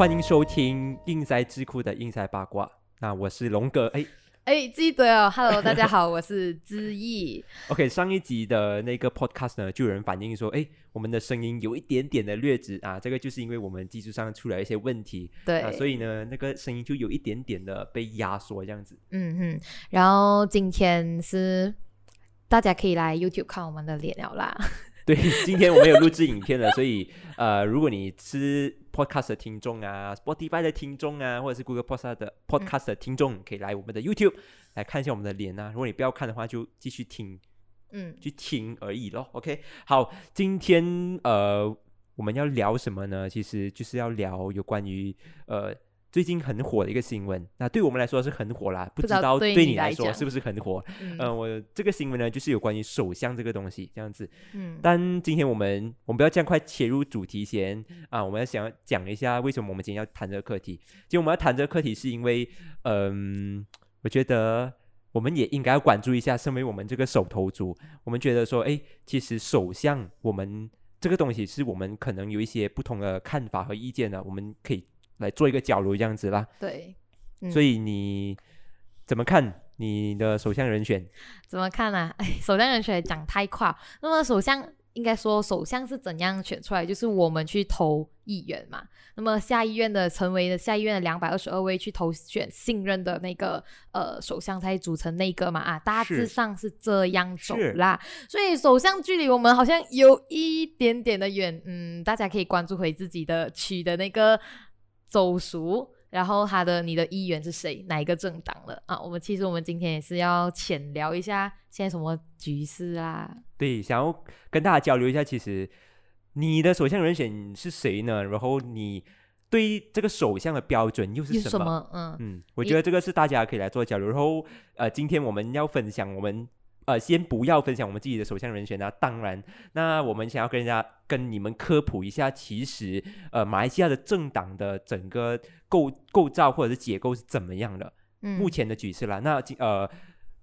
欢迎收听硬塞智库的硬塞八卦。那我是龙哥，哎哎，记得哦，Hello，大家好，我是知意。OK，上一集的那个 podcast 呢，就有人反映说，哎，我们的声音有一点点的劣质啊，这个就是因为我们技术上出了一些问题，对，啊，所以呢，那个声音就有一点点的被压缩这样子。嗯哼，然后今天是大家可以来 YouTube 看我们的脸了啦。对，今天我们有录制影片了，所以呃，如果你是 podcast 的听众啊，Spotify 的听众啊，或者是 Google Podcast 的 podcast 的听众，可以来我们的 YouTube 来看一下我们的脸啊。如果你不要看的话，就继续听。嗯，去听而已咯。OK，好，今天呃我们要聊什么呢？其实就是要聊有关于呃最近很火的一个新闻。那对我们来说是很火啦，不不知道对你来说是不是很火？嗯呃，我这个新闻呢就是有关于首相这个东西这样子。嗯但今天我们我们不要这样快切入主题先啊，我们要想要讲一下为什么我们今天要谈这个课题。其实我们要谈这个课题是因为，嗯，我觉得我们也应该要关注一下，身为我们这个手头族，我们觉得说，哎，其实首相我们这个东西是我们可能有一些不同的看法和意见的，我们可以来做一个交流这样子啦。对，嗯所以你怎么看你的首相人选？怎么看呢、哎，首相人选讲太快。那么首相应该说，首相是怎样选出来？就是我们去投议员嘛。那么下议院的成为了下议院的两百二十二位去投选信任的那个呃首相才组成内阁嘛啊，大致上是这样走啦。所以首相距离我们好像有一点点的远，嗯，大家可以关注回自己的区的那个州属。然后他的你的议员是谁？哪一个政党了啊？我们其实我们今天也是要浅聊一下现在什么局势啊？对，想要跟大家交流一下，其实你的首相人选是谁呢？然后你对这个首相的标准又是什么？什么？嗯嗯，我觉得这个是大家可以来做交流。然后呃，今天我们要分享我们呃，先不要分享我们自己的首相人选啊。当然，那我们想要跟人家跟你们科普一下，其实呃，马来西亚的政党的整个构构造或者是结构是怎么样的。嗯，目前的局势啦。那今呃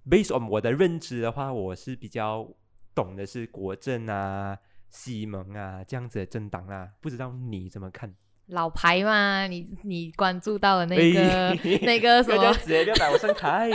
，based on 我的认知的话，我是比较懂的是国政啊、西盟啊这样子的政党啦。不知道你怎么看？老牌嘛，你你关注到的那个、哎那个什么不要这样子，不要把我上台。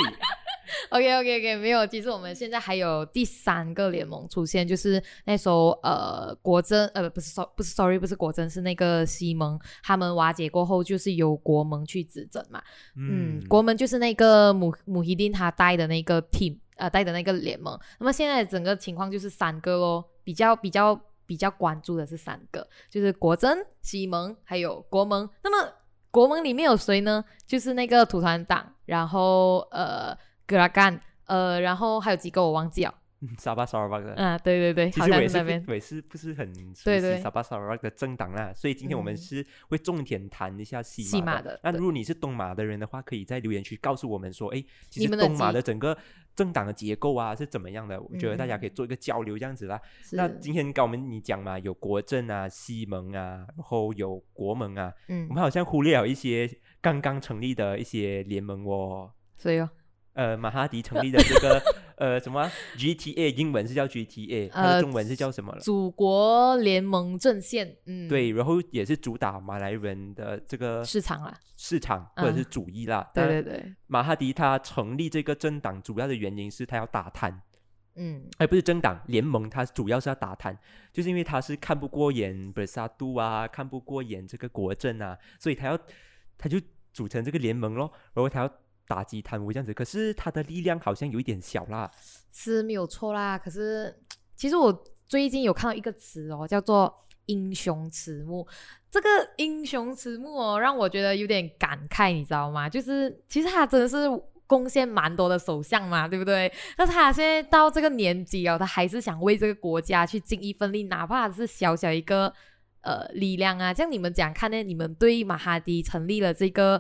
？OK OK OK，没有。其实我们现在还有第三个联盟出现，就是那时候呃国珍呃不是 so 不是 sorry 不是国珍是那个西蒙他们瓦解过后，就是由国盟去执政嘛。嗯，国盟就是那个姆姆希丁他带的那个 team，呃，带的那个联盟。那么现在整个情况就是三个咯，比较比较比较关注的是三个，就是国珍、西蒙还有国盟。那么国盟里面有谁呢？就是那个土团党，然后呃格拉干，呃，然后还有几个我忘记了。嗯沙巴沙巴的。啊，对对对，好其实我也是那。我也是不是很熟悉沙巴沙瓦的政党啦，所以今天我们嗯是会重点谈一下西西马马的那如果你是东马的人的话，可以在留言区告诉我们说，哎，其实东马的整个政党的结构啊是怎么样的？我觉得大家嗯可以做一个交流这样子啦。是那今天跟我们你讲嘛，有国政啊、西盟啊，然后有国盟啊，嗯我，们好像忽略了一些刚刚成立的一些联盟哦。所以哦，呃，马哈迪成立的这个 呃什么啊？GTA，英文是叫 GTA，它的呃中文是叫什么了？祖国联盟阵线，嗯，对，然后也是主打马来人的这个市场啦，市场或者是嗯主义啦。对对对，马哈迪他成立这个政党主要的原因是他要打贪，嗯。哎，不是政党联盟，它主要是要打贪，就是因为他是看不过眼本萨杜啊，看不过眼这个国政啊，所以他要他就组成这个联盟咯，然后他要打击贪污这样子。可是他的力量好像有一点小啦，是没有错啦。可是其实我最近有看到一个词哦，叫做“英雄迟暮”。这个“英雄迟暮”哦，让我觉得有点感慨，你知道吗？就是其实他真的是贡献蛮多的首相嘛，对不对？但是他现在到这个年纪哦，他还是想为这个国家去尽一份力，哪怕是小小一个呃力量啊。像你们讲看呢？你们对马哈迪成立了这个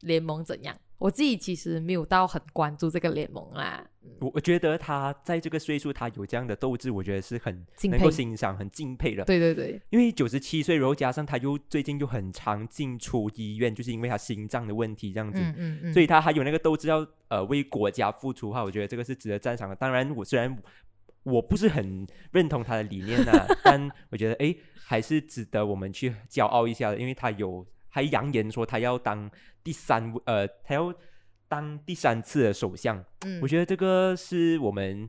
联盟怎样？我自己其实没有到很关注这个联盟啦。我我觉得他在这个岁数，他有这样的斗志，我觉得是很能够欣赏、很敬佩的。对对对，因为九十七岁，然后加上他又最近又很常进出医院，就是因为他心脏的问题这样子，嗯嗯嗯，所以他还有那个斗志要呃为国家付出的话，我觉得这个是值得赞赏的。当然，我虽然我不是很认同他的理念呐、但我觉得诶还是值得我们去骄傲一下的，因为他有还扬言说他要当第三呃，他要当第三次的首相。嗯我觉得这个是我们，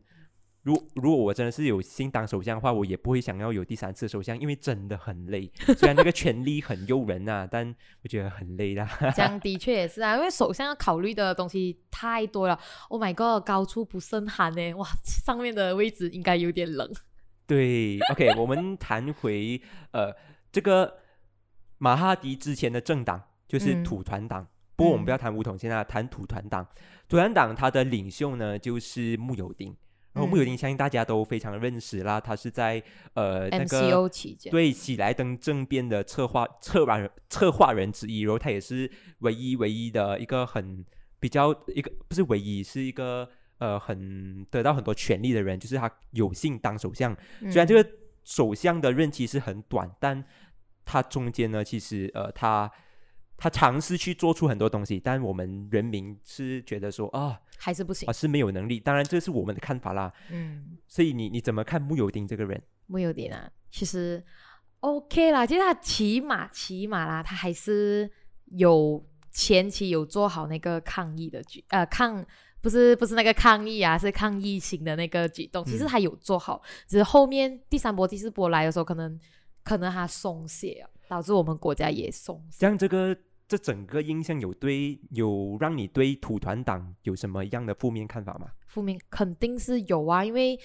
如如果我真的是有心当首相的话，我也不会想要有第三次首相，因为真的很累。虽然那个权力很诱人呐、但我觉得很累啦。这 样的确也是啊，因为首相要考虑的东西太多了。Oh my god，高处不胜寒呢，哇，上面的位置应该有点冷。对，OK，我们谈回呃这个马哈迪之前的政党就是嗯土团党。不过我们嗯不要谈武统，现在谈土团党。土团党他的领袖呢就是穆尤丁，然后穆尤嗯丁相信大家都非常认识啦，他是在呃那个对喜来登政变的策划策划人策划人之一，然后他也是唯一唯一的一个很比较一个不是唯一，是一个呃很得到很多权力的人，就是他有幸当首相。嗯虽然这个首相的任期是很短，但他中间呢，其实呃他。他尝试去做出很多东西，但我们人民是觉得说啊还是不行啊。是没有能力，当然这是我们的看法啦。嗯，所以你你怎么看穆尤丁这个人？穆有丁啊，其实 OK 啦，其实他起码起码啦，他还是有前期有做好那个抗议的举呃抗。不是不是那个抗议啊，是抗疫情的那个举动。其实嗯他有做好，只是后面第三波、第四波来的时候，可能可能他松懈啊，导致我们国家也松懈。像这个这整个印象有对有让你对土团党有什么样的负面看法吗？负面肯定是有啊，因为，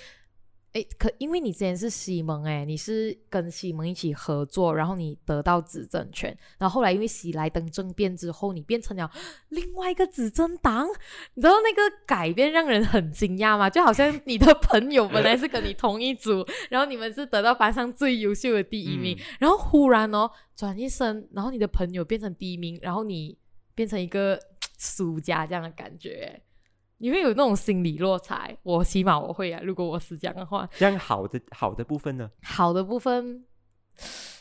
诶，可因为你之前是西蒙，诶，你是跟西蒙一起合作，然后你得到执政权，然后后来因为喜来登政变之后，你变成了另外一个执政党，你知道那个改变让人很惊讶吗？就好像你的朋友本来是跟你同一组，然后你们是得到班上最优秀的第一名，嗯。然后忽然哦转一身，然后你的朋友变成第一名，然后你变成一个 输家这样的感觉，你会有那种心理落差。我起码我会啊，如果我是这样的话，这样好的好的部分呢？好的部分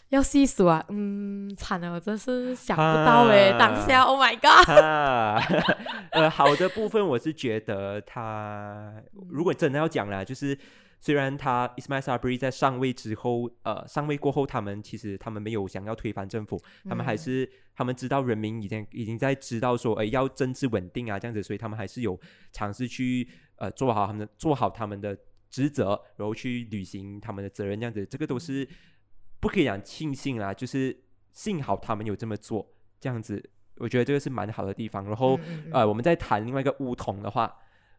要细数啊，嗯，惨了，我真是想不到诶、啊当下，Oh my god，哈，呃，好的部分我是觉得他如果真的要讲啦，就是虽然他 Ismail Sabri 在上位之后，呃，上位过后，他们其实他们没有想要推翻政府，他们还嗯是他们知道人民已经已经在知道说，呃，要政治稳定啊这样子，所以他们还是有尝试去呃做好他们的做好他们的职责，然后去履行他们的责任这样子，这个都是不可以讲庆幸啦，就是幸好他们有这么做，这样子，我觉得这个是蛮好的地方。然后、嗯嗯嗯呃，我们再谈另外一个乌统的话，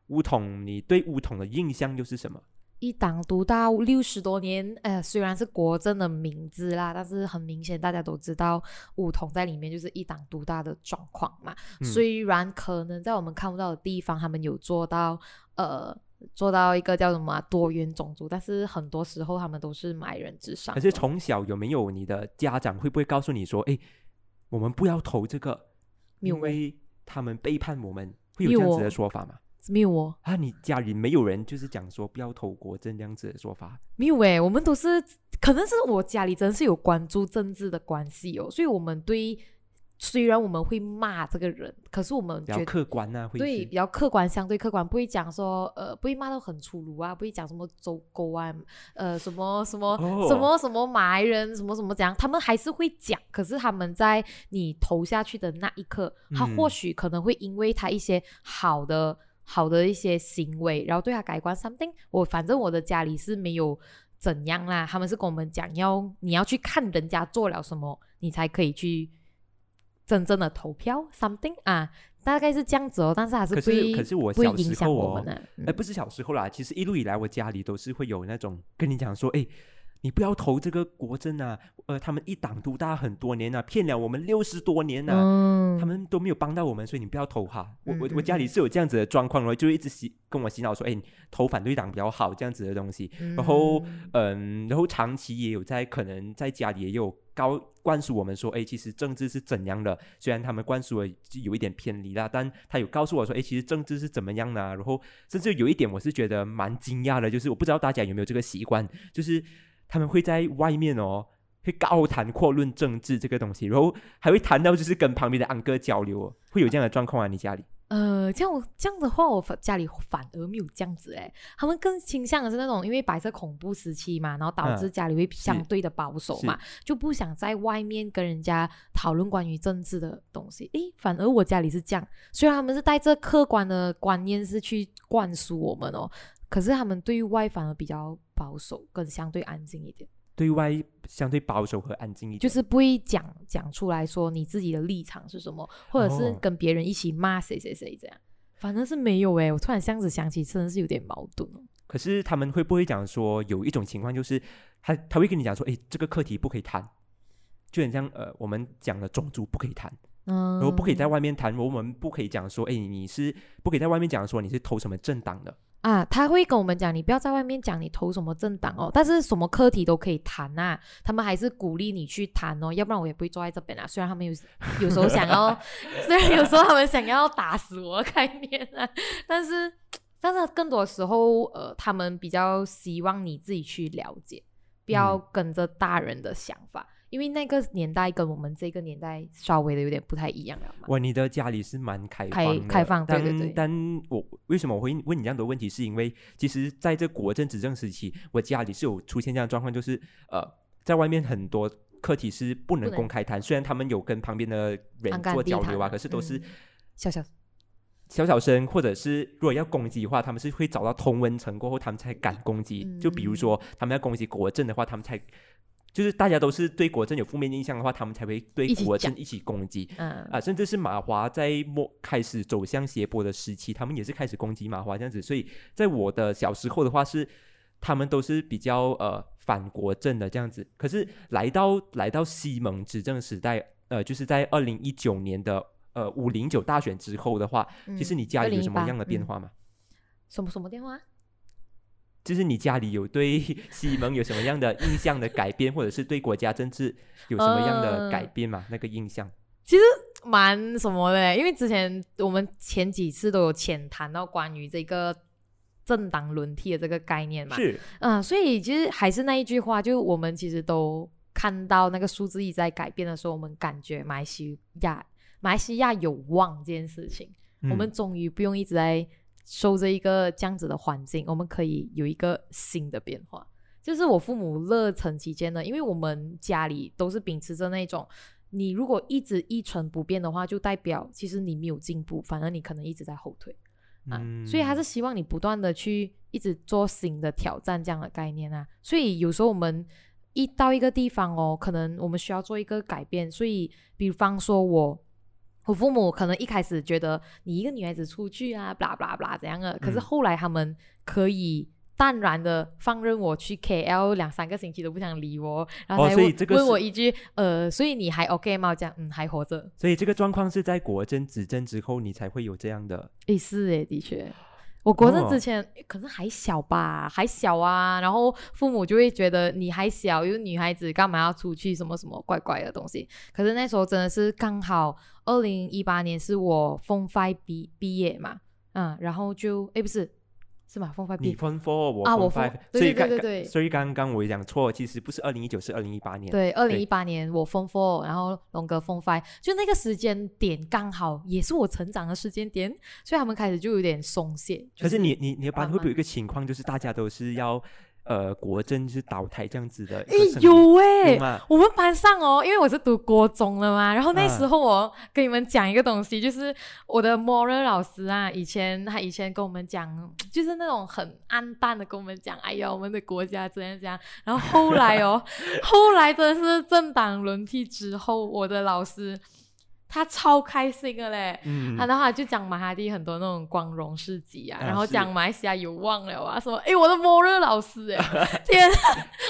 乌统你对乌统的印象又是什么？一党独大六十多年，呃，虽然是国政的名字啦，但是很明显大家都知道武统在里面就是一党独大的状况嘛。嗯虽然可能在我们看不到的地方，他们有做到呃做到一个叫什么啊、多元种族，但是很多时候他们都是买人之上。可是从小有没有你的家长会不会告诉你说，哎，我们不要投这个，因为他们背叛我们，会有这样子的说法吗？没有哦，啊，你家里没有人就是讲说不要投国政这样子的说法？没有诶，我们都是可能是我家里真是有关注政治的关系哦，所以我们对虽然我们会骂这个人，可是我们比较客观呐、会对，比较客观，相对客观，不会讲说呃，不会骂到很粗鲁啊，不会讲什么走狗啊，呃，什么什么、哦。什么什么马来人，什么什么讲，他们还是会讲，可是他们在你投下去的那一刻，他嗯。或许可能会因为他一些好的好的一些行为，然后对他改观 something。我反正我的家里是没有怎样啦，他们是跟我们讲要你要去看人家做了什么，你才可以去真正的投票 something 啊，大概是这样子哦。但是还是可不会是可是我不会小时影响候哦我们，呢、哎、不是小时候啦，其实一路以来我家里都是会有那种跟你讲说，哎，你不要投这个国政啊，呃，他们一党独大很多年啊，骗了我们六十多年啊，嗯，他们都没有帮到我们，所以你不要投哈。我我嗯我家里嗯是有这样子的状况，然后就一直洗跟我洗脑说，哎，投反对党比较好这样子的东西。然后嗯嗯，然后长期也有在可能在家里也有高灌输我们说，哎，其实政治是怎样的？虽然他们灌输了有一点偏离啦，但他有告诉我说，哎，其实政治是怎么样的、啊？然后甚至有一点我是觉得蛮惊讶的，就是我不知道大家有没有这个习惯，就是他们会在外面哦。会高谈阔论政治这个东西，然后还会谈到就是跟旁边的安哥交流、哦，会有这样的状况啊？你家里？呃，这样这样的话，我家里反而没有这样子哎，他们更倾向的是那种因为白色恐怖时期嘛，然后导致嗯家里会相对的保守嘛，就不想在外面跟人家讨论关于政治的东西。诶，反而我家里是这样，虽然他们是带着客观的观念是去灌输我们哦，可是他们对外反而比较保守，跟相对安静一点。对外相对保守和安静一点，就是不会讲讲出来说你自己的立场是什么，或者是哦跟别人一起骂谁谁谁这样。反正是没有诶，我突然这样子想起，真的是有点矛盾哦。可是他们会不会讲说，有一种情况就是他他会跟你讲说，诶，这个课题不可以谈，就很像呃，我们讲的种族不可以谈，嗯，然后不可以在外面谈，我们不可以讲说，诶，你是不可以在外面讲说你是投什么政党的，啊，他会跟我们讲，你不要在外面讲你投什么政党哦，但是什么课题都可以谈啊，他们还是鼓励你去谈哦，要不然我也不会坐在这边啊。虽然他们有 有时候想要，虽然有时候他们想要打死我的概念啊，但是但是更多时候，呃，他们比较希望你自己去了解，不要嗯跟着大人的想法，因为那个年代跟我们这个年代稍微的有点不太一样了嘛。哇，你的家里是蛮开开放的，开放对对但对但我为什么我会问你这样的问题，是因为其实在这国政执政时期，我家里是有出现这样的状况，就是呃，在外面很多课题是不能公开谈，虽然他们有跟旁边的人做交流啊，可是都是嗯小小小小声，或者是如果要攻击的话，他们是会找到同温层过后，他们才敢攻击。就比如嗯说，他们要攻击国政的话，他们才就是大家都是对国政有负面印象的话，他们才会对国政一起攻击。嗯啊，甚至是马华在末开始走向斜坡的时期，他们也是开始攻击马华这样子。所以在我的小时候的话是，他们都是比较呃反国政的这样子。可是来到来到西蒙执政时代，呃，就是在二零一九年的呃五零九大选之后的话，其实嗯你家里有什么样的变嗯化吗？什么什么电话？就是你家里有对 西蒙有什么样的印象的改变，或者是对国家政治有什么样的改呃变吗？那个印象其实？蛮什么的嘞，因为之前我们前几次都有浅谈到关于这个政党轮替的这个概念嘛，是，嗯，所以其实还是那一句话，就我们其实都看到那个数字一直在改变的时候，我们感觉马来西亚马来西亚有望这件事情，我们嗯终于不用一直在受着一个这样子的环境，我们可以有一个新的变化。就是我父母乐成期间呢，因为我们家里都是秉持着那种，你如果一直一成不变的话，就代表其实你没有进步，反而你可能一直在后退啊。所以他是希望你不断的去一直做新的挑战这样的概念啊。所以有时候我们一到一个地方哦，可能我们需要做一个改变，所以比方说我。我父母可能一开始觉得你一个女孩子出去啊，blah blah blah 怎样的，可是嗯后来他们可以淡然的放任我去 KL 两三个星期都不想理我，然后哦才问、所以这个是问我一句，呃，所以你还 OK 吗？我讲嗯还活着，所以这个状况是在国政执政之后，你才会有这样的。诶，是诶，的确，我国政哦之前、可是还小吧，还小啊，然后父母就会觉得你还小，有女孩子干嘛要出去什么什么怪怪的东西。可是那时候真的是刚好，二零一八年是我 Form Five 毕毕业嘛，嗯，然后就哎不是是吗？Form Five 毕你分 four，我分啊我对所以刚对对对所以刚刚我讲错，其实不是二零一九，是二零一八年。对，二零一八年我 Form Four，然后龙哥 Form Five，就那个时间点刚好也是我成长的时间点，所以他们开始就有点松懈。就可是你你你的班会不会有一个情况，就是大家都是要呃国政是倒台这样子的一诶个声音？有诶、有吗？我们班上哦，因为我是读国中了嘛，然后那啊时候我跟你们讲一个东西，就是我的 moral 老师啊，以前他以前跟我们讲，就是那种很暗淡的跟我们讲，哎呀，我们的国家怎样怎样。然后后来哦，后来真的是政党轮替之后，我的老师他超开心的嘞。嗯啊，，然后他就讲马哈蒂很多那种光荣事迹啊，啊然后讲马来西亚有望了啊，说诶，我的摩热老师哎，天啊，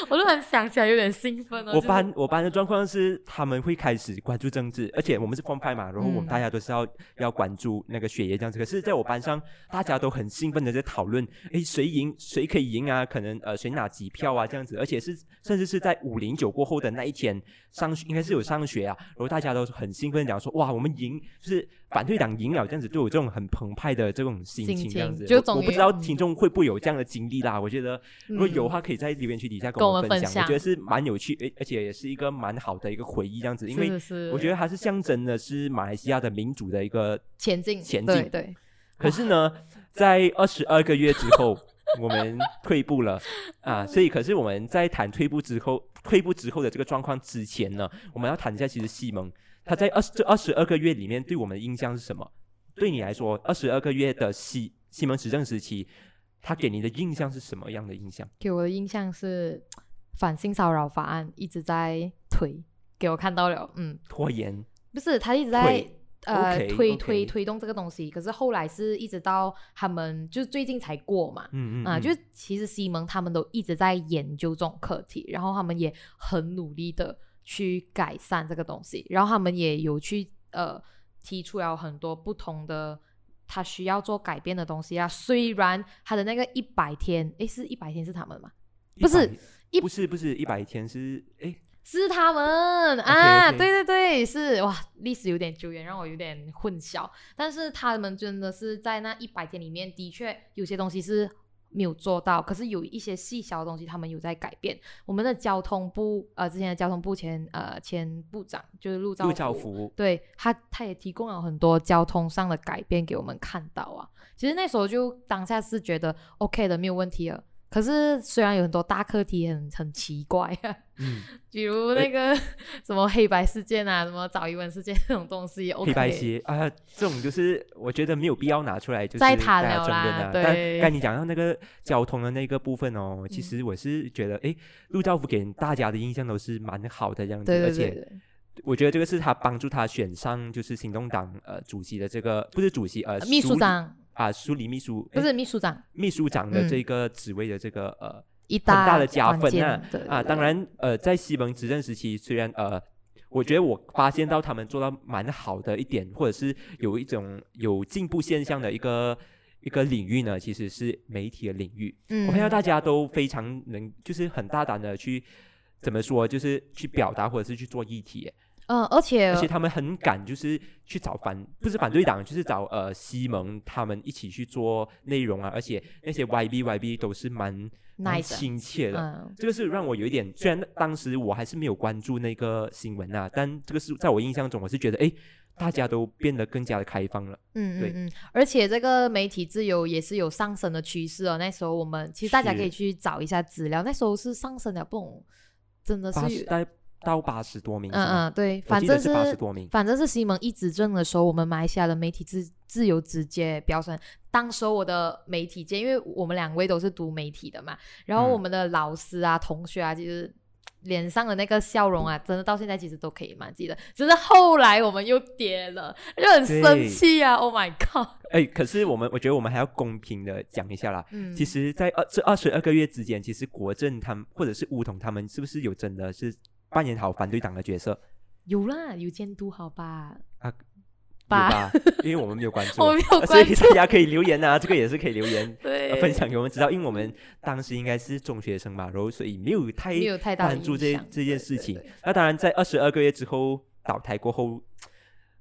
我突然想起来有点兴奋哦。我就是班我班的状况是他们会开始关注政治，而且我们是风派嘛，然后我们嗯大家都是要、要关注那个学业这样子。可是在我班上，大家都很兴奋的在讨论，哎，谁赢谁可以赢啊？可能呃谁拿几票啊这样子，而且是甚至是在五零九过后的那一天上应该是有上学啊，然后大家都很兴奋地讲说哇，我们赢，就是反对党赢了这样子，都有这种很澎湃的这种心心情这样子。我我不知道嗯听众会不会有这样的经历啦。我觉得如果有的话，可以在留言区底下跟跟我们分享。我觉得是蛮有趣，而而且也是一个蛮好的一个回忆这样子，因为我觉得它是象征的是马来西亚的民主的一个前进前进对对，可是呢，在二十二个月之后，我们退步了啊，所以可是我们在谈退步之后，退步之后的这个状况之前呢，我们要谈一下，其实西蒙他在二十这二十二个月里面对我们的印象是什么？对你来说，二十二个月的西西蒙执政时期，他给你的印象是什么样的印象？给我的印象是反性骚扰法案一直在推，给我看到了，嗯，拖延，不是他一直在呃推推推动这个东西，可是后来是一直到他们就是最近才过嘛，啊，嗯嗯啊就是其实西蒙他们都一直在研究这种课题，然后他们也很努力的去改善这个东西，然后他们也有去呃提出了很多不同的他需要做改变的东西啊。虽然他的那个一百天，诶，是一百天是他们吗？不是一不是不是一百天是诶，是他们啊对对对，是哇，历史有点久远，让我有点混淆。但是他们真的是在那一百天里面，的确有些东西是没有做到，可是有一些细小的东西他们有在改变。我们的交通部呃，之前的交通部前呃前部长就是陆兆陆兆福福，对他，他也提供了很多交通上的改变给我们看到啊。其实那时候就当下是觉得 OK 的，没有问题了。可是虽然有很多大课题很很奇怪啊，嗯，比如那个 什么黑白事件啊，什么早一文事件这种东西，OK，黑白鞋啊，这种就是我觉得没有必要拿出来，就是再大家谈了争论啊。啦对。但刚你讲到那个交通的那个部分哦，其嗯实我是觉得，诶，陆兆福给大家的印象都是蛮好的这样子，对对而且我觉得这个是他帮助他选上就是行动党呃主席的这个不是主席呃秘书长啊署理秘书不是秘书长，秘书长的嗯这个职位的这个呃一很大的加分啊啊，当然，呃，在西蒙执政时期，虽然呃，我觉得我发现到他们做到蛮好的一点，或者是有一种有进步现象的一个一个领域呢，其实是媒体的领域。嗯，我看到大家都非常能，就是很大胆的去怎么说，就是去表达或者是去做议题耶，嗯，而且而且他们很敢，就是去找反不是反对党，就是找呃西蒙他们一起去做内容啊，而且那些 YB YB 都是蛮蛮亲切的。嗯，这个是让我有一点，虽然当时我还是没有关注那个新闻啊，但这个是在我印象中，我是觉得，哎，大家都变得更加的开放了。嗯对嗯，而且这个媒体自由也是有上升的趋势哦。那时候我们其实大家可以去找一下资料，那时候是上升了，不懂，真的是到到八十多名，嗯嗯，对，反正是八十多名。反正是西蒙一执政的时候，我们马来西亚的媒体自自由直接飙升。当时候我的媒体界，因为我们两位都是读媒体的嘛，然后嗯我们的老师啊、同学啊，其实脸上的那个笑容啊，真的到现在其实都可以蛮记得。只是后来我们又跌了，就很生气啊！Oh my god！哎，可是我们我觉得我们还要公平的讲一下啦。嗯，其实，在二这二十二个月之间，其实国政他们或者是乌统他们，是不是有真的是扮演好反对党的角色？有啦，有监督好吧？啊吧吧？因为我们没有关注，我没有所以大，家可以留言啊，这个也是可以留言。对，呃分享给我们知道，因为我们当时应该是中学生嘛，然后所以没有太没有太大的关注这这件事情对对对。那当然，在二十二个月之后倒台过后，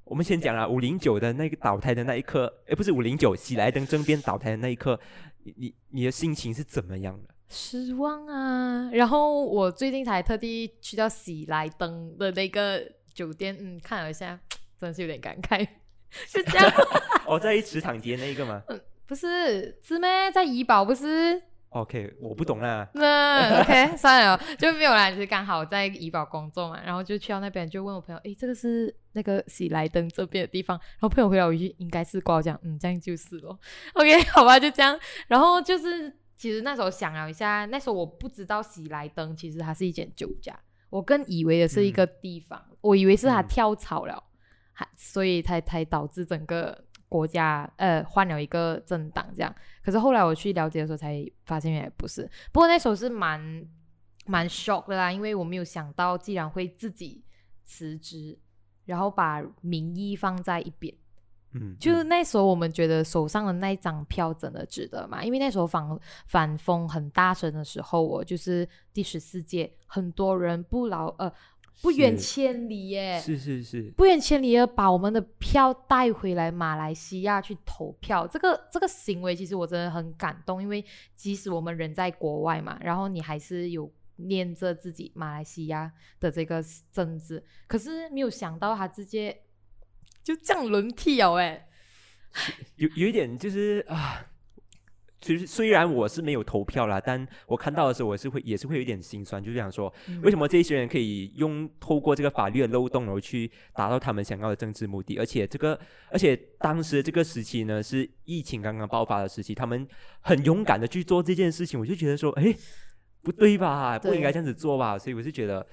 我们先讲啊，五零九的那个倒台的那一刻，哎，不是五零九，喜来登政变倒台的那一刻，你你你的心情是怎么样的？失望啊！然后我最近才特地去到喜来登的那个酒店，嗯，看了一下，真是有点感慨，是这样。哦，在池塘街那一个吗不是是咩？在怡保不是？？OK，我不懂啦。那 OK 算了，就没有啦。就是刚好在怡保工作嘛，然后就去到那边，就问我朋友，诶，这个是那个喜来登这边的地方。然后朋友回答我一句，应该是挂这样，嗯，这样就是咯。OK，好吧，就这样。然后就是，其实那时候想了一下，那时候我不知道喜来登其实它是一间酒家，我更以为的是一个地方，我以为是它嗯跳槽了，还所以才才导致整个国家呃换了一个政党这样。可是后来我去了解的时候，才发现原来不是。不过那时候是蛮蛮 shock 的啦，因为我没有想到，既然会自己辞职，然后把民意放在一边。嗯，就是那时候我们觉得手上的那一张票真的值得嘛？因为那时候反反风很大声的时候，我就是第十四届，很多人不劳呃不远千里耶，是是是，不远千里的把我们的票带回来马来西亚去投票，这个这个行为其实我真的很感动，因为即使我们人在国外嘛，然后你还是有念着自己马来西亚的这个政治，可是没有想到他直接就这样轮替哦，哎，有有一点就是啊。其实虽然我是没有投票啦，但我看到的时候，我是会也是会有一点心酸，就是想说，为什么这些人可以用透过这个法律的漏洞，然后去达到他们想要的政治目的？而且这个，而且当时这个时期呢，是疫情刚刚爆发的时期，他们很勇敢的去做这件事情，我就觉得说，哎，不对吧？不应该这样子做吧？所以我是觉得。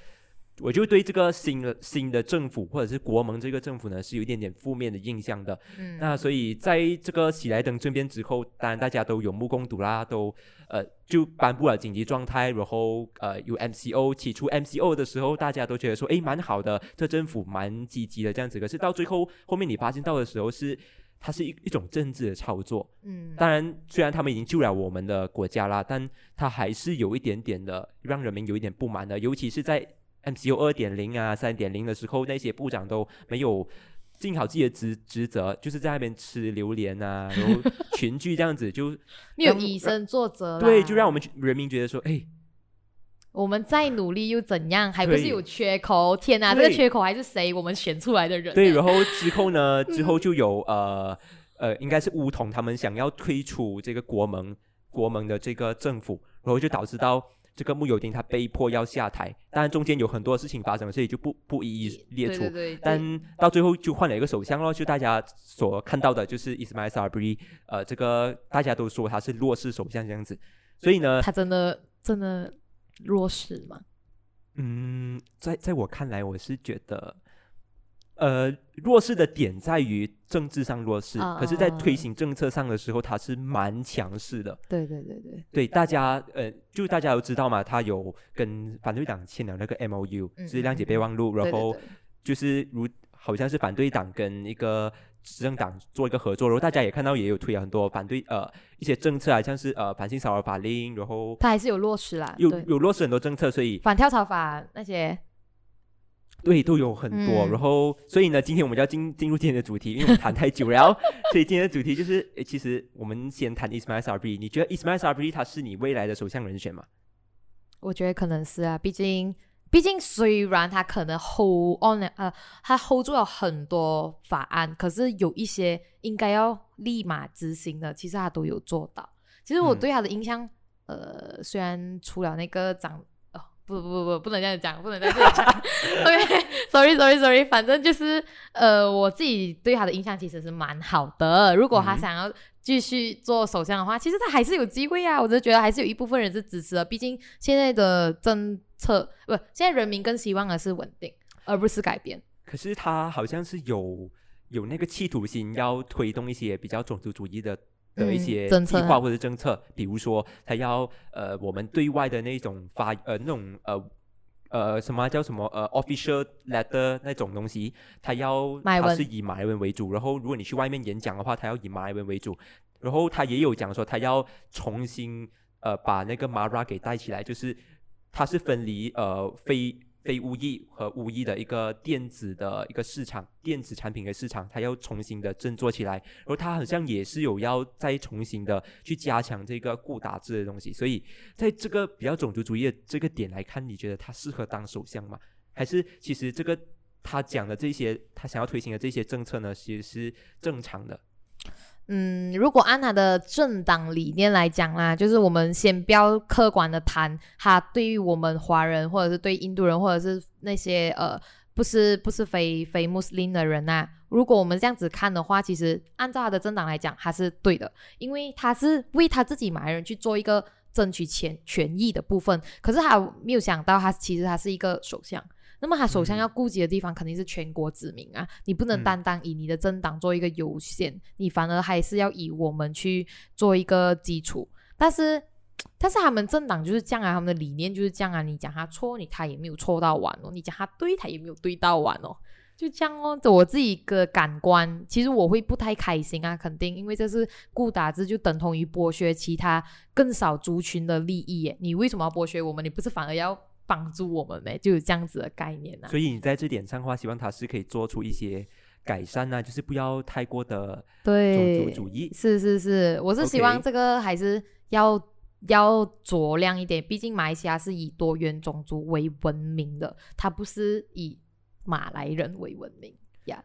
我就对这个新的新的政府或者是国盟这个政府呢，是有一点点负面的印象的。嗯，那所以在这个喜来登政变之后，当然大家都有目共睹啦，都呃就颁布了紧急状态，然后呃有 MCO。起初 MCO 的时候，大家都觉得说，哎蛮好的，这政府蛮积极的这样子。可是到最后后面你发现到的时候是。它是一一种政治的操作，嗯，当然，虽然他们已经救了我们的国家啦，但它还是有一点点的让人民有一点不满的，尤其是在 MCO 二点零啊、三点零的时候，那些部长都没有尽好自己的职职责，就是在那边吃榴莲啊，然后 群聚这样子，就 没有以身作则，对，就让我们人民觉得说，哎，我们再努力又怎样？还不是有缺口？天哪，这个缺口还是谁？我们选出来的人？对，然后之后呢，之后就有呃呃，应该是乌统他们想要推出这个国盟国盟的这个政府，然后就导致到这个穆尤丁他被迫要下台，当然中间有很多事情发生，所以就不不一一列出。对对对，但到最后就换了一个首相咯，就大家所看到的就是 Ismail Sabri，呃，这个大家都说他是弱势首相这样子，所以呢，他真的真的弱势吗？嗯，在在我看来，我是觉得，呃，弱势的点在于政治上弱势，啊可是，在推行政策上的时候，他是蛮强势的。对对对对，对大家，呃，就大家都知道嘛，他有跟反对党签了那个 M O U，嗯是谅解嗯备忘录，然后就是如好像是反对党跟一个执政党做一个合作，然后大家也看到也有推了很多反对呃一些政策啊，像是呃反性骚扰法令，然后他还是有落实啦，有有落实很多政策，所以反跳槽法那些，对，都有很多。嗯然后，所以呢，今天我们就要进进入今天的主题，因为我们谈太久了，所以今天的主题就是，诶，其实我们先谈 Ismail Sabri。你觉得 Ismail Sabri 他是你未来的首相人选吗？我觉得可能是啊，毕竟毕竟虽然他可能 hold on 了呃，他 hold 住了很多法案，可是有一些应该要立马执行的，其实他都有做到。其实我嗯对他的印象，呃，虽然除了那个长。哦，不不不不，不能这样讲，不能在这样讲。OK，sorry sorry sorry，反正就是呃，我自己对他的印象其实是蛮好的。如果他嗯想要继续做首相的话，其实他还是有机会啊。我就觉得还是有一部分人是支持的，毕竟现在的政策不，现在人民更希望的是稳定，而不是改变。可是他好像是有有那个企图心，要推动一些比较种族主义的的一嗯些计划或者政策，比如说他要呃我们对外的那种发呃那种呃。呃，什么叫什么呃，official letter 那种东西，他要他是以马来文为主，然后如果你去外面演讲的话，他要以马来文为主，然后他也有讲说他要重新呃把那个 Mara 给带起来，就是他是分离呃非非巫裔和巫裔的一个电子的一个市场，电子产品的市场，它要重新的振作起来。然后它好像也是有要再重新的去加强这个固打制的东西。所以在这个比较种族主义的这个点来看，你觉得他适合当首相吗？还是其实这个他讲的这些，他想要推行的这些政策呢，其实是正常的？嗯，如果按他的政党理念来讲啦，就是我们先不要客观的谈他对于我们华人，或者是对印度人，或者是那些呃不是不是非非穆斯林的人呐、如果我们这样子看的话，其实按照他的政党来讲，他是对的，因为他是为他自己马来人去做一个争取权权益的部分，可是他没有想到他其实他是一个首相。那么他首相嗯要顾及的地方肯定是全国子民啊，你不能嗯单单以你的政党做一个优先，你反而还是要以我们去做一个基础。但是，但是他们政党就是这样啊，他们的理念就是这样啊。你讲他错，你他也没有错到完哦；你讲他对，他也没有对到完哦。就这样哦，我自己的感官，其实我会不太开心啊，肯定，因为这是顾打字，就等同于剥削其他更少族群的利益耶。你为什么要剥削我们？你不是反而要帮助我们没，就有这样子的概念啊。所以你在这点上的话，希望他是可以做出一些改善啊，就是不要太过的种族，主义。是是是，我是希望这个还是要要酌量一点，毕竟马来西亚是以多元种族为闻名的，它不是以马来人为闻名呀。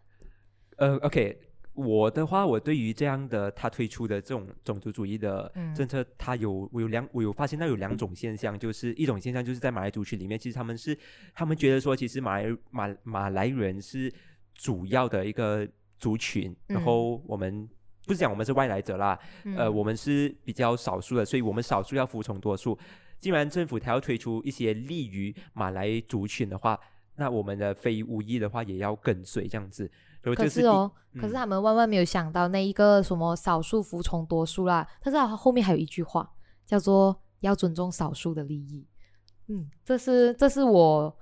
呃，OK，我的话，我对于这样的他推出的这种种族主义的嗯政策，他有我有两我有发现到有两种现象，就是一种现象就是在马来族群里面，其实他们是他们觉得说，其实马来马马来人是主要的一个族群，然嗯后我们。不是讲我们是外来者啦，呃，嗯我们是比较少数的，所以我们少数要服从多数。既然政府他要推出一些利于马来族群的话，那我们的非巫裔的话也要跟随这样子。可是哦，可是嗯他们万万没有想到那一个什么少数服从多数啦，但是他后面还有一句话叫做要尊重少数的利益。嗯，这是这是我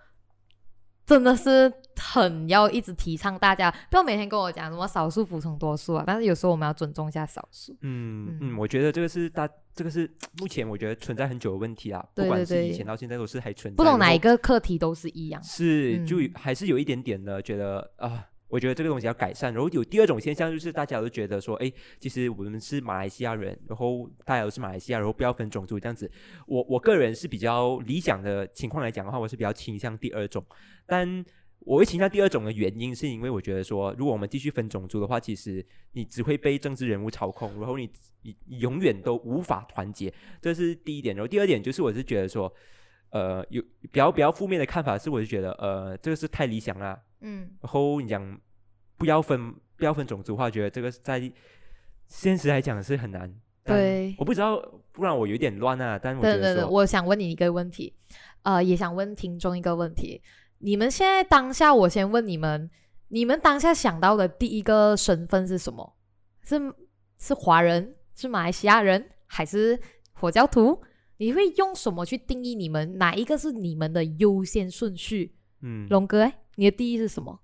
真的是很要一直提倡大家不要每天跟我讲什么少数服从多数啊，但是有时候我们要尊重一下少数。嗯嗯嗯，我觉得这个是大，这个是目前我觉得存在很久的问题啊，对不管是以对对前到现在都是还存在。不懂哪一个个课题都是一样。是，就嗯还是有一点点的觉得啊。我觉得这个东西要改善，然后有第二种现象就是大家都觉得说，哎，其实我们是马来西亚人，然后大家都是马来西亚，然后不要分种族这样子。我我个人是比较理想的情况来讲的话，我是比较倾向第二种，但我会倾向第二种的原因是因为我觉得说，如果我们继续分种族的话，其实你只会被政治人物操控，然后你你你永远都无法团结，这是第一点。然后第二点就是我是觉得说，呃，有比较比较负面的看法是，我就觉得呃，这个是太理想了。嗯，然后你讲不要分不要分种族的话，觉得这个在现实来讲是很难。对我不知道，不然我有点乱啊。但我觉对对对，我想问你一个问题，呃，也想问听众一个问题。你们现在当下，我先问你们，你们当下想到的第一个身份是什么？是是华人，是马来西亚人，还是佛教徒？你会用什么去定义你们哪一个是你们的优先顺序？嗯，龙哥，哎，你的第一是什么？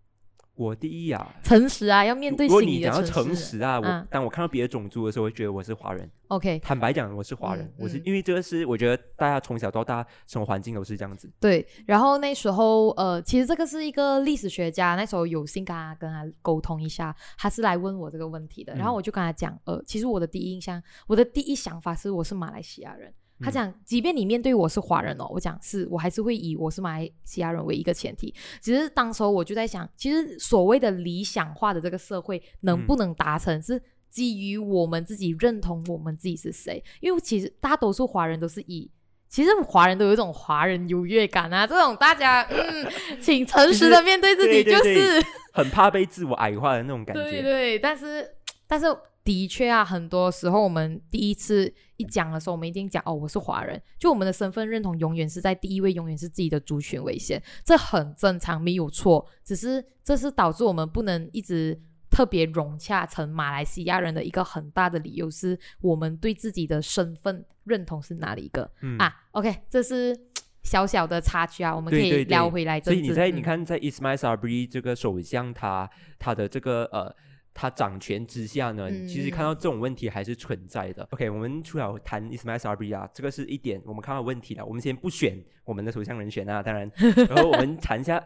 我第一啊。诚实啊，要面对如果你讲到诚诚实啊，我、嗯当我看到别的种族的时候，我会觉得我是华人。OK，坦白讲，我是华人，我是因为这个是我觉得大家从小到大生活环境都是这样子。对，然后那时候呃，其实这个是一个历史学家，那时候有幸跟他跟他沟通一下，他是来问我这个问题的，然后嗯我就跟他讲，呃，其实我的第一印象，我的第一想法是我是马来西亚人。他嗯讲，即便你面对我是华人哦，我讲是我还是会以我是马来西亚人为一个前提。只是当时候我就在想，其实所谓的理想化的这个社会能嗯不能达成，是基于我们自己认同我们自己是谁。因为其实大多数华人都是以其实华人都有一种华人优越感啊，这种大家嗯，请诚实的面对自己，就对是很怕被自我矮化的那种感觉。对对，但是但是的确啊，很多时候我们第一次一讲的时候，我们一定讲哦，我是华人，就我们的身份认同永远是在第一位，永远是自己的族群为先，这很正常，没有错。只是这是导致我们不能一直特别融洽成马来西亚人的一个很大的理由，是我们对自己的身份认同是哪里一个、嗯啊？OK，这是小小的插曲啊，我们可以聊回来。所以你在、嗯你看，在 Ismail Sabri 这个首相他他的这个呃。他掌权之下呢，嗯其实看到这种问题还是存在的。OK，我们除了谈 Ismail Sabri 啊，这个是一点我们看到问题了。我们先不选我们的首相人选啊，当然，然后我们谈一下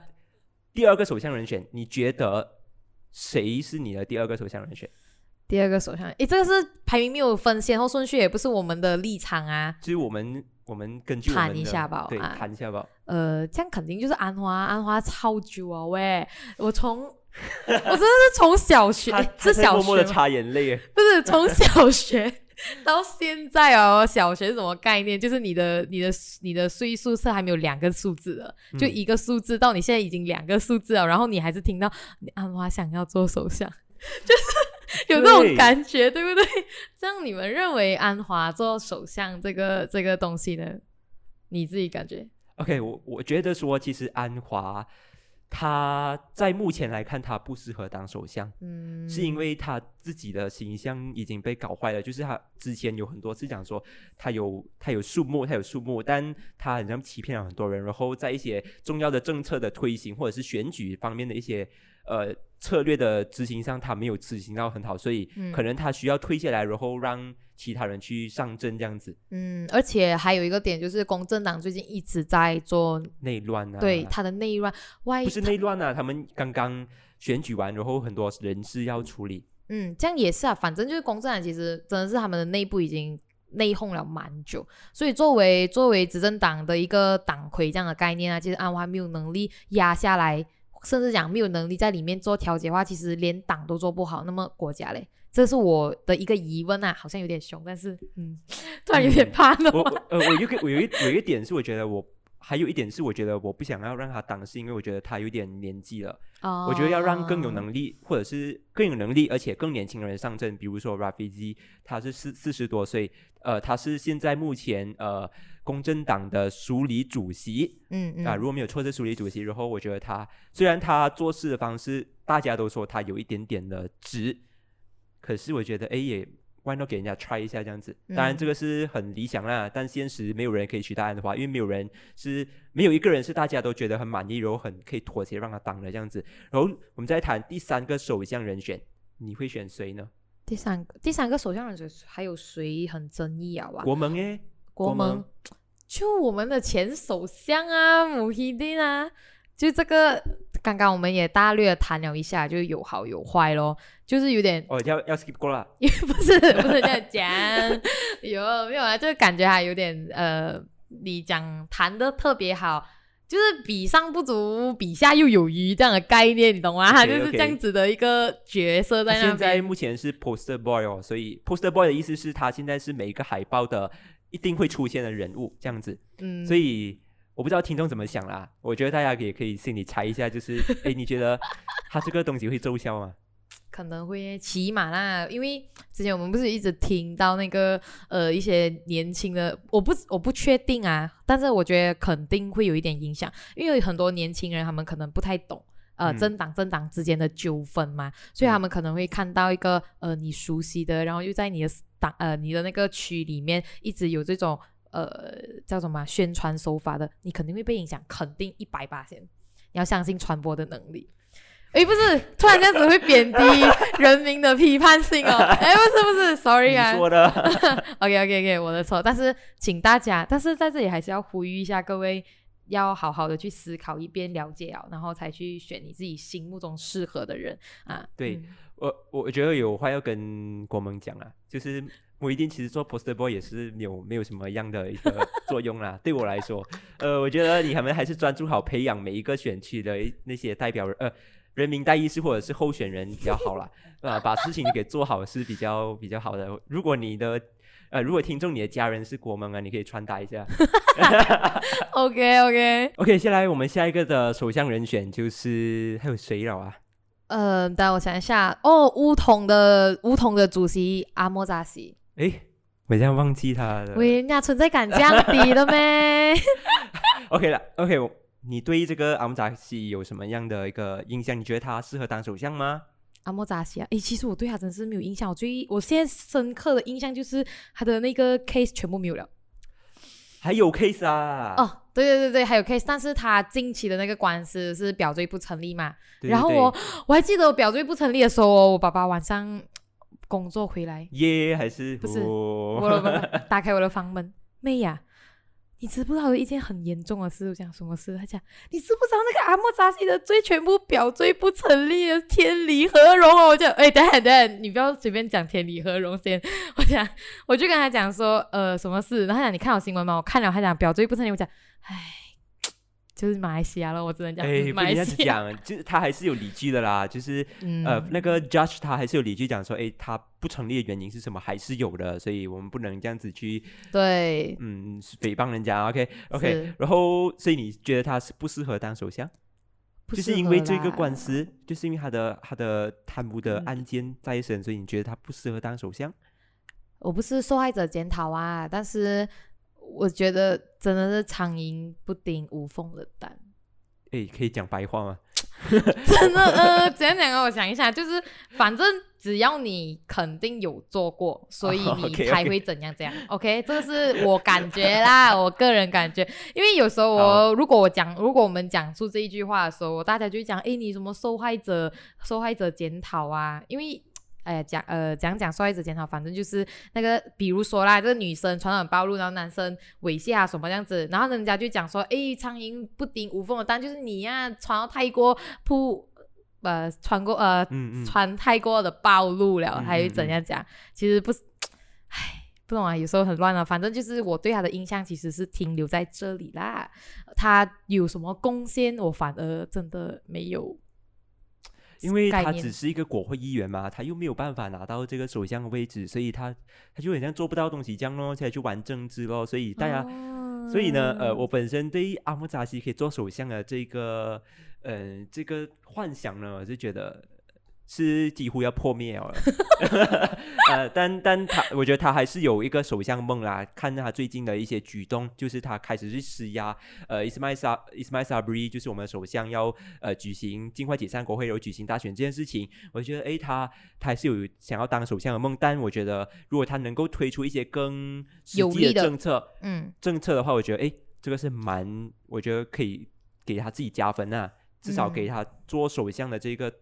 第二个首相人选，你觉得谁是你的第二个首相人选？第二个首相，诶，这个是排名没有分先后顺序，也不是我们的立场啊。就是我们我们根据我谈一下吧对，啊谈一下吧。呃，这样肯定就是安华，安华超久啊喂！我从 我真的是从小学是小学默默的擦眼泪，不是从小学到现在哦，小学是什么概念？就是你的你的你的岁数是还没有两个数字的，就嗯一个数字到你现在已经两个数字了，然后你还是听到你安华想要做首相，就是有那种感觉，对不对？这样你们认为安华做首相这个这个东西呢？你自己感觉？OK，我我觉得说，其实安华他在目前来看，他不适合当首相，嗯，是因为他自己的形象已经被搞坏了。就是他之前有很多次讲说，他有他有数目，他有数目，但他好像欺骗了很多人，然后在一些重要的政策的推行或者是选举方面的一些呃策略的执行上他没有执行到很好，所以嗯可能他需要退下来，然后让其他人去上阵这样子嗯，而且还有一个点就是，公正党最近一直在做内乱啊。对他的内乱，外不是内乱啊，他们刚刚选举完，然后很多人事要处理。嗯，这样也是啊，反正就是公正党其实真的是他们的内部已经内讧了蛮久，所以作为作为执政党的一个党魁这样的概念啊，其实安华没有能力压下来，甚至讲没有能力在里面做调解的话，其实连党都做不好，那么国家嘞？这是我的一个疑问啊，好像有点凶，但是嗯，突然有点怕了。我我呃，我有一个我有一有一点是，我觉得我还有一点是，我觉得我不想要让他当，是因为我觉得他有点年纪了。哦我觉得要让更有能力，或者是更有能力，而且更年轻的人上阵。比如说 Rafizi，他是四四十多岁，呃，他是现在目前呃公正党的署理主席嗯嗯啊，如果没有错是署理主席。然后我觉得他虽然他做事的方式大家都说他有一点点的直，可是我觉得哎也 why not 给人家 try 一下这样子？当然嗯这个是很理想啦，但现实没有人可以取代安华，因为没有人是没有一个人是大家都觉得很满意，然后很可以妥协让他当的这样子。然后我们再谈第三个首相人选，你会选谁呢？第三个第三个首相人选还有谁很争议啊？哇，国盟诶，国盟盟就我们的前首相啊，姆希丁啊，就这个刚刚我们也大略地谈了一下，就有好有坏咯，就是有点哦，要要 skip 过了。因 为不是不是这样讲，有没有啊？就是感觉还有点呃，你讲谈的特别好，就是比上不足，比下又有余这样的概念，你懂吗？他就是这样子的一个角色在那现在。目前是 poster boy 哦，所以 poster boy 的意思是他现在是每一个海报的一定会出现的人物这样子。嗯，所以我不知道听众怎么想啦，我觉得大家也可以心里猜一下，就是 哎，你觉得他这个东西会奏效吗？可能会起码啦，因为之前我们不是一直听到那个呃一些年轻的，我不我不确定啊，但是我觉得肯定会有一点影响，因为很多年轻人他们可能不太懂。呃，嗯政党政党之间的纠纷嘛，所以他们可能会看到一个呃你熟悉的，然后又在你的党呃你的那个区里面一直有这种呃叫什么啊宣传手法的，你肯定会被影响，肯定一百八千，你要相信传播的能力。诶，不是，突然这样子会贬低 人民的批判性哦。诶，不是不是，sorry 啊你。说的，OK OK OK，我的错。但是请大家，但是在这里还是要呼吁一下各位，要好好的去思考一遍，了解啊，然后才去选你自己心目中适合的人啊。对嗯我我觉得有话要跟国盟讲啊，就是我一定其实做 poster boy 也是没有没有什么样的一个 作用啦。对我来说，呃，我觉得你们还是专注好培养每一个选区的那些代表人，呃，人民代议士或者是候选人比较好啦，啊，把事情给做好是比较比较好的。如果你的呃，如果听众你的家人是国盟啊，你可以传达一下。OK OK，OK，下来我们下一个的首相人选就是还有谁了啊？呃，等我想一下，哦，乌统的乌统的主席阿莫扎西，诶，我这样忘记他了。喂，人家存在感降低了咩？OK 了，OK，你对这个阿莫扎西有什么样的一个印象？你觉得他适合当首相吗？阿莫扎西啊，诶，其实我对他真是没有印象，我最我现在深刻的印象就是他的那个 case 全部没有了。还有 case 啊？哦，对对对对，还有 case，但是他近期的那个官司是表罪不成立嘛？对对然后我我还记得我表罪不成立的时候哦，我爸爸晚上工作回来，耶还是不是哦我的 打开我的房门，妹呀、你知不知道一件很严重的事？我讲什么事？他讲你知不知道那个阿莫扎西的罪全部表罪不成立了，天理何容哦！我讲哎，等下等下，你不要随便讲天理何容先。我讲，我就跟他讲说，呃，什么事？然后他讲你看我新闻吗？我看了，他讲表罪不成立。我讲，唉，就是马来西亚了，我只能讲，哎，嗯 马来不能这样子西亚。讲，就是他还是有理据的啦，就是 嗯呃，那个 judge 他还是有理据讲说，哎，他不成立的原因是什么，还是有的，所以我们不能这样子去对，嗯诽谤人家。OK OK，然后所以你觉得他是不适合当首相？就是因为这个官司，就是因为他的他的贪污的嗯案件在身，所以你觉得他不适合当首相？我不是受害者检讨啊，但是我觉得真的是苍蝇不叮无缝的蛋。哎，可以讲白话吗？真的呃，怎样讲啊？我想一下，就是反正只要你肯定有做过，所以哦你才会怎样怎样。OK，这个是我感觉啦，我个人感觉，因为有时候好我如果我讲，如果我们讲出这一句话的时候，大家就会讲，诶，你什么受害者受害者检讨啊？因为。哎呀，讲呃讲讲受害者检讨，反正就是那个，比如说啦，这个女生传染暴露，然后男生猥亵啊什么这样子，然后人家就讲说，诶，苍蝇不叮无缝的蛋，就是你呀、传到泰国铺呃穿过呃嗯嗯，穿太过的暴露了，嗯还是嗯怎样讲？其实不是，唉，不懂啊，有时候很乱啊。反正就是我对他的印象其实是停留在这里啦。他有什么贡献，我反而真的没有因为他只是一个国会议员嘛，他又没有办法拿到这个首相的位置，所以他他就很像做不到东西这样咯，现在去玩政治咯，所以大家。所以呢，呃，哦我本身对阿木扎西可以做首相的这个，呃，这个幻想呢，我是觉得是几乎要破灭了。呃，但但他，我觉得他还是有一个首相梦啦。看他最近的一些举动，就是他开始去施压，呃，伊斯麦沙伊斯麦沙布里就是我们的首相要呃举行尽快解散国会，然后举行大选这件事情，我觉得诶，他他还是有想要当首相的梦。但我觉得，如果他能够推出一些更实际有力的政策，嗯政策的话，我觉得诶，这个是蛮，我觉得可以给他自己加分啊，至少给嗯他做首相的这个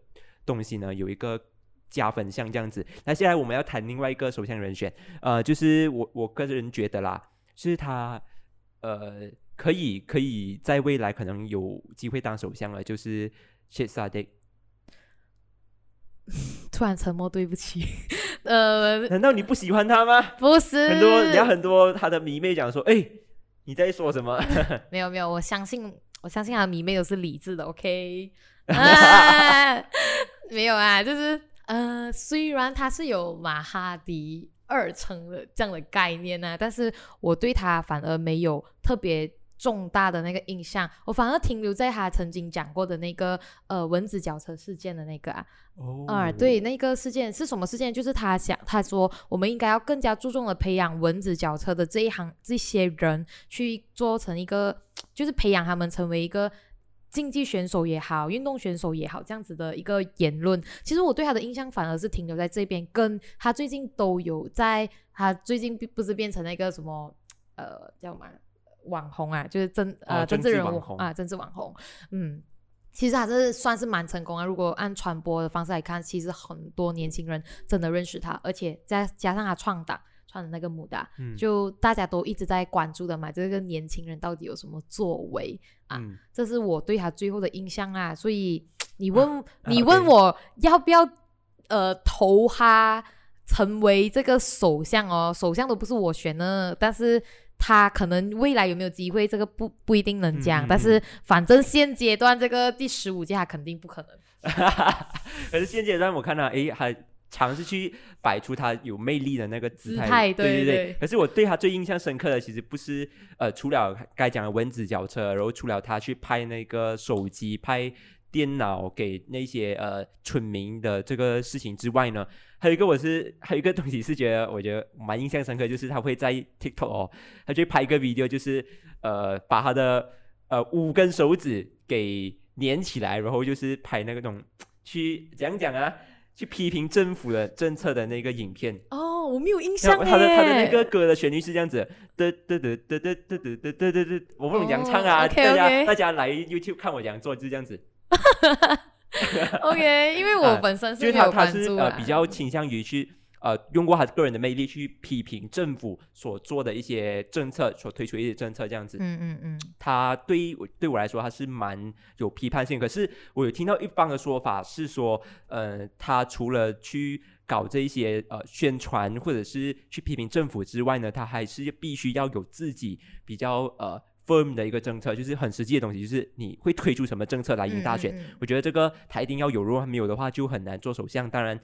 东西呢有一个加分项这样子。那现在我们要谈另外一个首相人选，呃，就是我我个人觉得啦，就是他呃可以可以在未来可能有机会当首相了，就是 s h e s a d e 突然沉默，对不起。呃，难道你不喜欢他吗？不是，很多人家很多他的迷妹讲说，哎，你在说什么？没有没有，我相信我相信他的迷妹都是理智的，OK？啊，没有啊，就是呃，虽然他是有马哈迪二称的这样的概念呢、但是我对他反而没有特别重大的那个印象，我反而停留在他曾经讲过的那个呃蚊子脚车事件的那个啊，哦啊，对，那个事件是什么事件？就是他想，他说我们应该要更加注重的培养蚊子脚车的这一行这些人，去做成一个，就是培养他们成为一个竞技选手也好，运动选手也好，这样子的一个言论。其实我对他的印象反而是停留在这边，跟他最近都有在，他最近并不是变成那个什么呃叫什么网红啊，就是政呃、哦政治人物啊，政治网红，嗯。其实还是算是蛮成功啊。如果按传播的方式来看，其实很多年轻人真的认识他，而且再加上他创党创的那个母的，嗯就大家都一直在关注的嘛，这个年轻人到底有什么作为？啊嗯这是我对他最后的印象啊。所以 你问、你问我要不要呃投他成为这个首相哦，首相都不是我选的，但是。他可能未来有没有机会，这个不不一定能讲，但是反正现阶段这个第十五届他肯定不可能。可是现阶段我看到，诶，还尝试去摆出他有魅力的那个姿态，姿态。对对对可是我对他最印象深刻的，其实不是呃，除了该讲的蚊子脚车，然后除了他去拍那个手机、拍电脑给那些呃村民的这个事情之外呢，还有一个我是 还有一个东西是觉得我觉得蛮印象深刻，就是他会在 TikTok 哦，他去拍一个 video，就是呃把他的呃五根手指给粘起来，然后就是拍那个种去讲讲啊，去批评政府的政策的那个影片。哦，我没有印象后他的他的那个歌的旋律是这样子，嘚嘚嘚嘚嘚嘚嘚嘚嘚嘚嘚，我不懂讲唱啊，哦大家大家来 YouTube 看我讲做就是这样子，OK，因为我啊本身就是没有他他是呃比较倾向于去呃用过他个人的魅力去批评政府所做的一些政策，所推出一些政策这样子。嗯嗯嗯，他对于我对我来说，他是蛮有批判性。可是我有听到一方的说法是说，呃，他除了去搞这一些呃宣传或者是去批评政府之外呢，他还是必须要有自己比较呃 firm 的一个政策，就是很实际的东西，就是你会推出什么政策来赢大选。嗯嗯嗯我觉得这个他一定要有，如果他没有的话，就很难做首相。当然。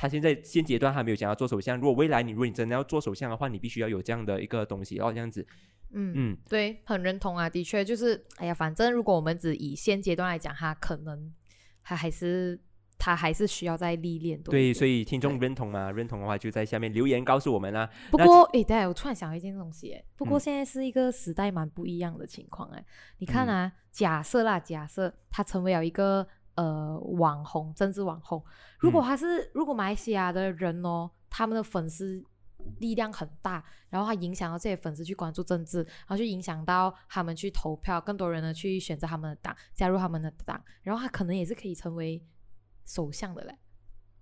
他现在现阶段还没有想要做首相。如果未来你如果你真的要做首相的话，你必须要有这样的一个东西，然后这样子，嗯嗯，对，很认同啊，的确就是，哎呀，反正如果我们只以现阶段来讲，他可能他还是他还是需要再历练多对，所以听众认同吗？认同的话就在下面留言告诉我们啦。不过，诶，对我突然想到一件东西，诶，不过嗯现在是一个时代蛮不一样的情况，哎，你看嗯啊，假设啦，假设他成为了一个呃网红，政治网红。如果他是，如果马来西亚的人哦，他们的粉丝力量很大，然后他影响到这些粉丝去关注政治，然后就影响到他们去投票，更多人呢去选择他们的党，加入他们的党，然后他可能也是可以成为首相的嘞。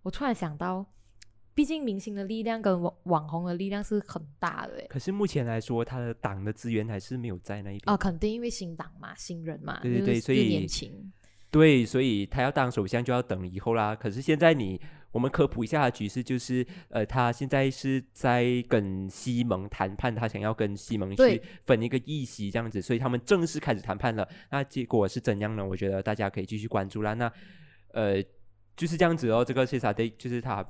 我突然想到。毕竟明星的力量跟网网红的力量是很大的，可是目前来说，他的党的资源还是没有在那一边。哦，肯定因为新党嘛，新人嘛，对对对，所以年轻。对，所以他要当首相就要等以后啦。可是现在你，我们科普一下局势，就是呃，他现在是在跟西蒙谈判，他想要跟西蒙去分一个议席这样子，所以他们正式开始谈判了。那结果是怎样呢？我觉得大家可以继续关注啦。那呃，就是这样子哦。这个谢萨对，就是他。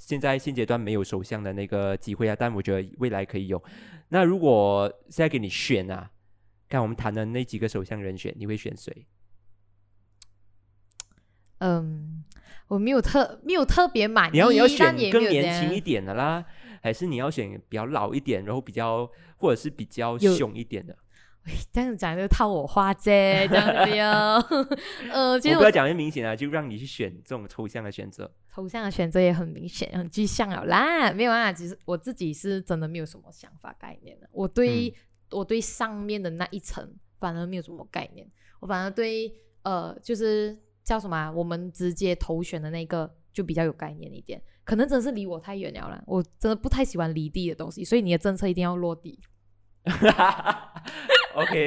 现在现阶段没有首相的那个机会啊，但我觉得未来可以有。那如果现在给你选啊，看我们谈的那几个首相人选，你会选谁？嗯，我没有特没有特别满意，你要你要选更年轻一点的啦，还是你要选比较老一点，然后比较或者是比较凶一点的？这样子讲就套我话啫，这样子哟。呃，其实我不要讲很明显啊，就让你去选这种抽象的选择。抽象的选择也很明显，很具象了啦。没有啊，其实我自己是真的没有什么想法概念的。我对我对上面的那一层反而没有什么概念，我反而对呃，就是叫什么，我们直接投选的那个就比较有概念一点。可能真是离我太远了啦，我真的不太喜欢离地的东西，所以你的政策一定要落地。OK，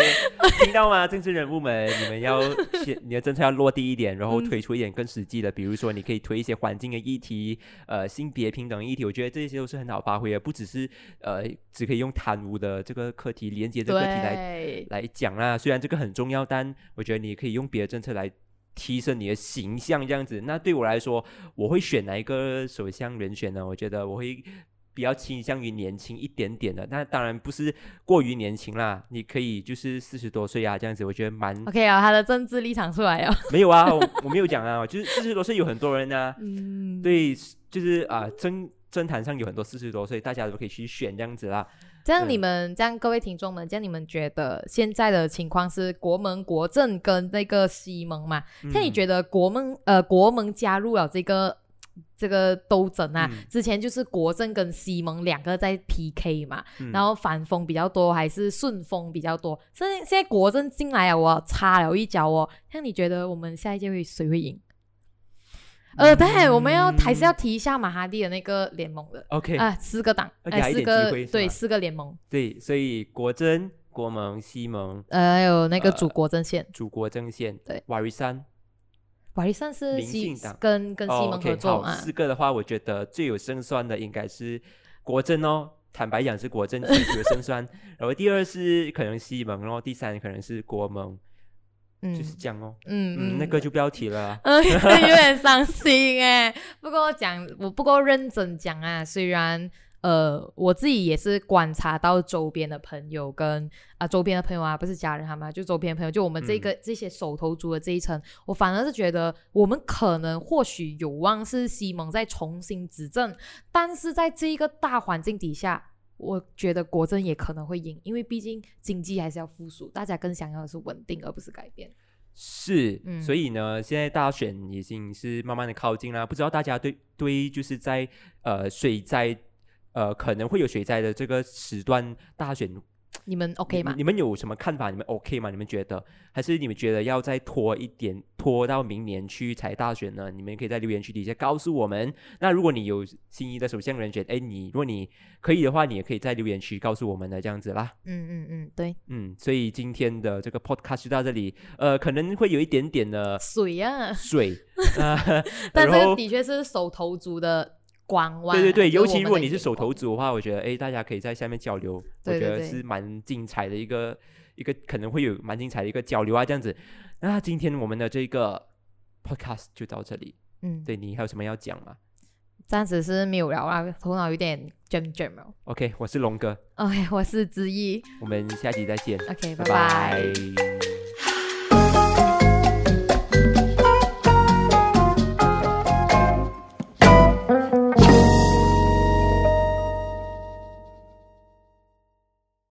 听到吗？政治人物们，你们要先，你的政策要落地一点，然后推出一点更实际的，比如说你可以推一些环境的议题，呃，性别平等议题，我觉得这些都是很好发挥的，不只是呃，只可以用贪污的这个课题连接这个课题来来讲啦。虽然这个很重要，但我觉得你可以用别的政策来提升你的形象，这样子。那对我来说，我会选哪一个首相人选呢？我觉得我会。比较倾向于年轻一点点的，那当然不是过于年轻啦。你可以就是四十多岁啊，这样子，我觉得蛮 OK 啊。他的政治立场出来哦。没有啊，我没有讲啊，就是四十多岁有很多人呢。嗯，对，就是啊，政政坛上有很多四十多岁，大家都可以去选这样子啦。这样你们，这样各位听众们，这样你们觉得现在的情况是国盟、国政跟那个西盟嘛？那你觉得国盟呃国盟加入了这个？这个斗争啊，之前就是国政跟西蒙两个在 PK 嘛，然后反风比较多还是顺风比较多？现在现在国政进来了，我插了一脚哦。那你觉得我们下一届会谁会赢？呃，对，我们要还是要提一下马哈蒂的那个联盟的。OK 啊，四个党，哎，四个对，四个联盟。对，所以国政、国盟、西盟，呃，还有那个祖国政线，祖国政线，对，瓦瑞山。瓦利山是西跟跟西蒙合作啊。四个的话，我觉得最有胜算的应该是国政哦。坦白讲是国政最有胜算。然后第二是可能西蒙，然后第三可能是国盟，就是这样哦。嗯嗯，那个就不要提了。嗯，有点伤心哎。不过讲，我不够认真讲啊。虽然。呃，我自己也是观察到周边的朋友跟啊周边的朋友啊，不是家人他们，就周边朋友，就我们这个这些手头族的这一层，我反而是觉得我们可能或许有望是西蒙在重新执政，但是在这一个大环境底下，我觉得国政也可能会赢，因为毕竟经济还是要复苏，大家更想要的是稳定而不是改变。是，所以呢，现在大选已经是慢慢的靠近啦，不知道大家对对就是在呃水灾。呃，可能会有水灾的这个时段大选，你们 OK 吗？你们有什么看法？你们 OK 吗？你们觉得，还是你们觉得要再拖一点，拖到明年去才大选呢？你们可以在留言区底下告诉我们。那如果你有心仪的首相人选，哎，你如果你可以的话，你也可以在留言区告诉我们的这样子啦。嗯嗯嗯，对，嗯，所以今天的这个 podcast 就到这里，呃，可能会有一点点的水啊，水，但是的确是手头足的。对对对，尤其如果你是手头族的话，我觉得哎，大家可以在下面交流，我觉得是蛮精彩的一个一个可能会有蛮精彩的一个交流啊，这样子。那今天我们的这个 podcast 就到这里，嗯，对你还有什么要讲吗？暂时是没有了啊，头脑有点 jam jam OK，我是龙哥。OK，我是之意。我们下期再见。OK，拜拜。